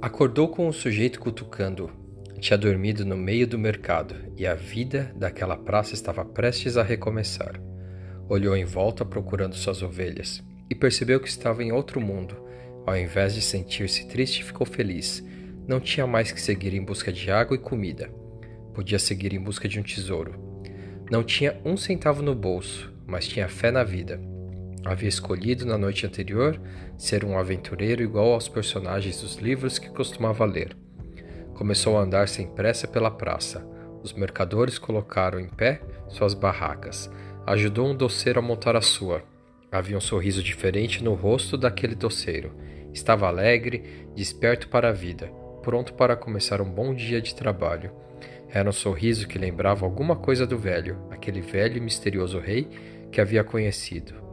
Acordou com o sujeito cutucando. Tinha dormido no meio do mercado e a vida daquela praça estava prestes a recomeçar. Olhou em volta procurando suas ovelhas e percebeu que estava em outro mundo. Ao invés de sentir-se triste, ficou feliz. Não tinha mais que seguir em busca de água e comida. Podia seguir em busca de um tesouro. Não tinha um centavo no bolso, mas tinha fé na vida Havia escolhido na noite anterior ser um aventureiro igual aos personagens dos livros que costumava ler. Começou a andar sem pressa pela praça. Os mercadores colocaram em pé suas barracas. Ajudou um doceiro a montar a sua. Havia um sorriso diferente no rosto daquele doceiro. Estava alegre, desperto para a vida, pronto para começar um bom dia de trabalho. Era um sorriso que lembrava alguma coisa do velho, aquele velho e misterioso rei que havia conhecido.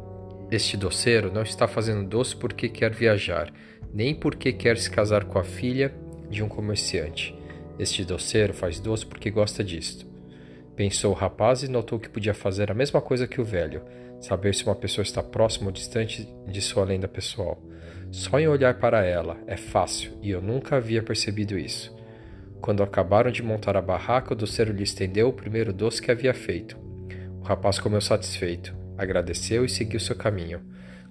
Este doceiro não está fazendo doce porque quer viajar, nem porque quer se casar com a filha de um comerciante. Este doceiro faz doce porque gosta disto. Pensou o rapaz e notou que podia fazer a mesma coisa que o velho, saber se uma pessoa está próxima ou distante de sua lenda pessoal. Só em olhar para ela é fácil e eu nunca havia percebido isso. Quando acabaram de montar a barraca, o doceiro lhe estendeu o primeiro doce que havia feito. O rapaz comeu satisfeito agradeceu e seguiu seu caminho.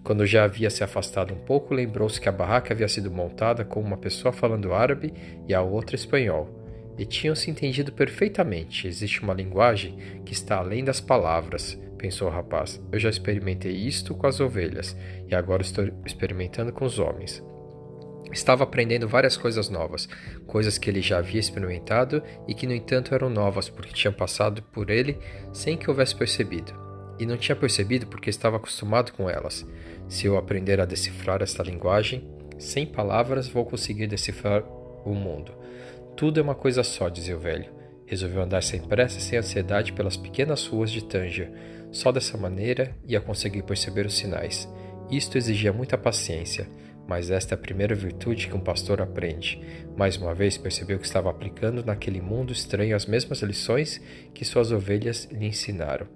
Quando já havia se afastado um pouco, lembrou-se que a barraca havia sido montada com uma pessoa falando árabe e a outra espanhol. E tinham se entendido perfeitamente. Existe uma linguagem que está além das palavras, pensou o rapaz. Eu já experimentei isto com as ovelhas e agora estou experimentando com os homens. Estava aprendendo várias coisas novas, coisas que ele já havia experimentado e que, no entanto, eram novas porque tinham passado por ele sem que houvesse percebido e não tinha percebido porque estava acostumado com elas. Se eu aprender a decifrar esta linguagem, sem palavras vou conseguir decifrar o mundo. Tudo é uma coisa só, dizia o velho. Resolveu andar sem pressa e sem ansiedade pelas pequenas ruas de Tanger. Só dessa maneira ia conseguir perceber os sinais. Isto exigia muita paciência, mas esta é a primeira virtude que um pastor aprende. Mais uma vez percebeu que estava aplicando naquele mundo estranho as mesmas lições que suas ovelhas lhe ensinaram.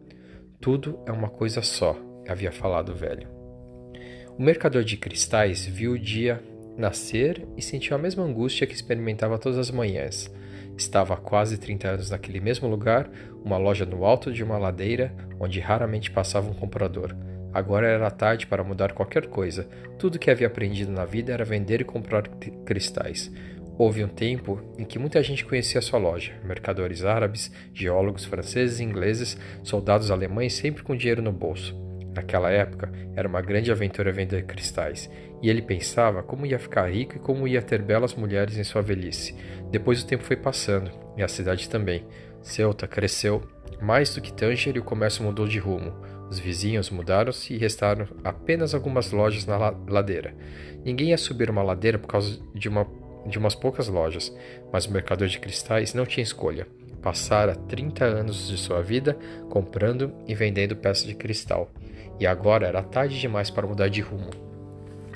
Tudo é uma coisa só, havia falado o velho. O mercador de cristais viu o dia nascer e sentiu a mesma angústia que experimentava todas as manhãs. Estava há quase 30 anos naquele mesmo lugar, uma loja no alto de uma ladeira onde raramente passava um comprador. Agora era tarde para mudar qualquer coisa. Tudo que havia aprendido na vida era vender e comprar cristais. Houve um tempo em que muita gente conhecia sua loja: mercadores árabes, geólogos franceses e ingleses, soldados alemães sempre com dinheiro no bolso. Naquela época, era uma grande aventura vender cristais, e ele pensava como ia ficar rico e como ia ter belas mulheres em sua velhice. Depois o tempo foi passando, e a cidade também. Ceuta cresceu mais do que Tanger e o comércio mudou de rumo. Os vizinhos mudaram-se e restaram apenas algumas lojas na ladeira. Ninguém ia subir uma ladeira por causa de uma de umas poucas lojas, mas o mercador de cristais não tinha escolha. Passara 30 anos de sua vida comprando e vendendo peças de cristal, e agora era tarde demais para mudar de rumo.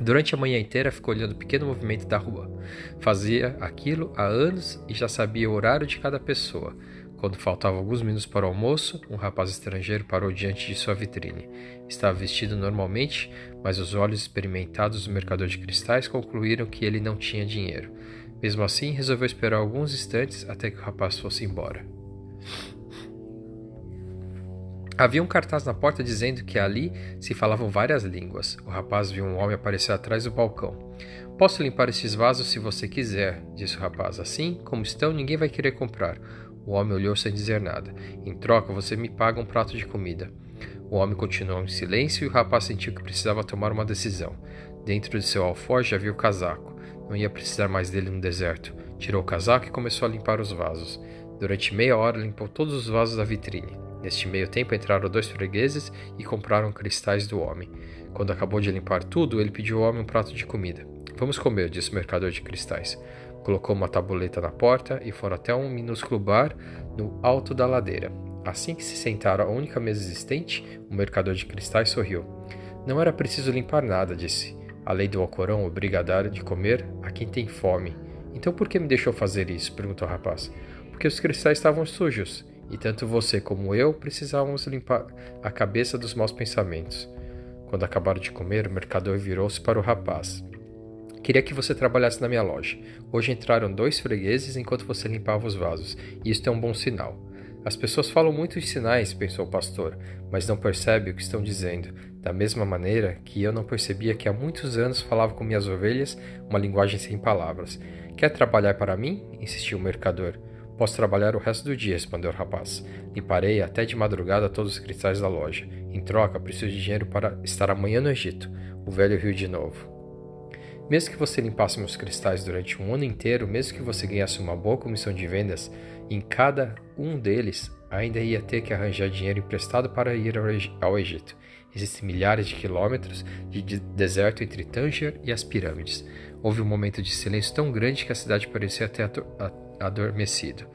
Durante a manhã inteira ficou olhando o pequeno movimento da rua. Fazia aquilo há anos e já sabia o horário de cada pessoa. Quando faltavam alguns minutos para o almoço, um rapaz estrangeiro parou diante de sua vitrine. Estava vestido normalmente, mas os olhos experimentados do mercador de cristais concluíram que ele não tinha dinheiro. Mesmo assim, resolveu esperar alguns instantes até que o rapaz fosse embora. Havia um cartaz na porta dizendo que ali se falavam várias línguas. O rapaz viu um homem aparecer atrás do balcão. Posso limpar esses vasos se você quiser, disse o rapaz. Assim como estão, ninguém vai querer comprar. O homem olhou sem dizer nada. Em troca, você me paga um prato de comida. O homem continuou em silêncio e o rapaz sentiu que precisava tomar uma decisão. Dentro de seu alforje havia o casaco. Não ia precisar mais dele no deserto. Tirou o casaco e começou a limpar os vasos. Durante meia hora limpou todos os vasos da vitrine. Neste meio tempo entraram dois fregueses e compraram cristais do homem. Quando acabou de limpar tudo, ele pediu ao homem um prato de comida. Vamos comer, disse o mercador de cristais. Colocou uma tabuleta na porta e foram até um minúsculo bar no alto da ladeira. Assim que se sentaram à única mesa existente, o mercador de cristais sorriu. Não era preciso limpar nada, disse. A lei do Alcorão obriga a dar de comer a quem tem fome. Então por que me deixou fazer isso? perguntou o rapaz. Porque os cristais estavam sujos, e tanto você como eu precisávamos limpar a cabeça dos maus pensamentos. Quando acabaram de comer, o mercador virou-se para o rapaz. Queria que você trabalhasse na minha loja. Hoje entraram dois fregueses enquanto você limpava os vasos, e isto é um bom sinal. As pessoas falam muito sinais, pensou o pastor, mas não percebe o que estão dizendo, da mesma maneira que eu não percebia que há muitos anos falava com minhas ovelhas uma linguagem sem palavras. Quer trabalhar para mim? insistiu o mercador. Posso trabalhar o resto do dia, respondeu o rapaz. Limparei até de madrugada todos os cristais da loja. Em troca, preciso de dinheiro para estar amanhã no Egito. O velho riu de novo. Mesmo que você limpasse meus cristais durante um ano inteiro, mesmo que você ganhasse uma boa comissão de vendas, em cada um deles ainda ia ter que arranjar dinheiro emprestado para ir ao Egito. Existem milhares de quilômetros de deserto entre Tanger e as pirâmides. Houve um momento de silêncio tão grande que a cidade parecia ter adormecido.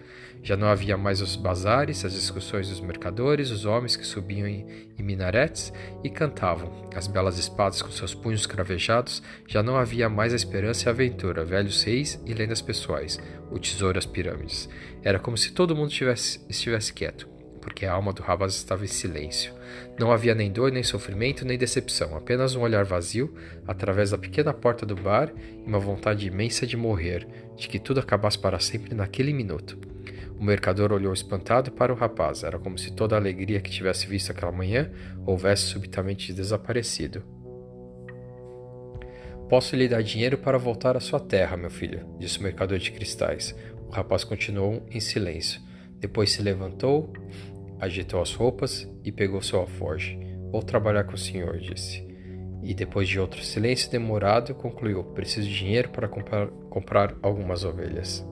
Já não havia mais os bazares, as discussões dos mercadores, os homens que subiam em, minaretes e cantavam, as belas espadas com seus punhos cravejados. Já não havia mais a esperança e a aventura, velhos reis e lendas pessoais, o tesouro as pirâmides. Era como se todo mundo estivesse, estivesse quieto, porque a alma do rapaz estava em silêncio. Não havia nem dor, nem sofrimento, nem decepção, apenas um olhar vazio através da pequena porta do bar e uma vontade imensa de morrer, de que tudo acabasse para sempre naquele minuto. O mercador olhou espantado para o rapaz. Era como se toda a alegria que tivesse visto aquela manhã houvesse subitamente desaparecido. Posso lhe dar dinheiro para voltar à sua terra, meu filho, disse o mercador de cristais. O rapaz continuou em silêncio. Depois se levantou, agitou as roupas e pegou seu alforje. Vou trabalhar com o senhor, disse. E depois de outro silêncio demorado, concluiu: Preciso de dinheiro para comprar, comprar algumas ovelhas.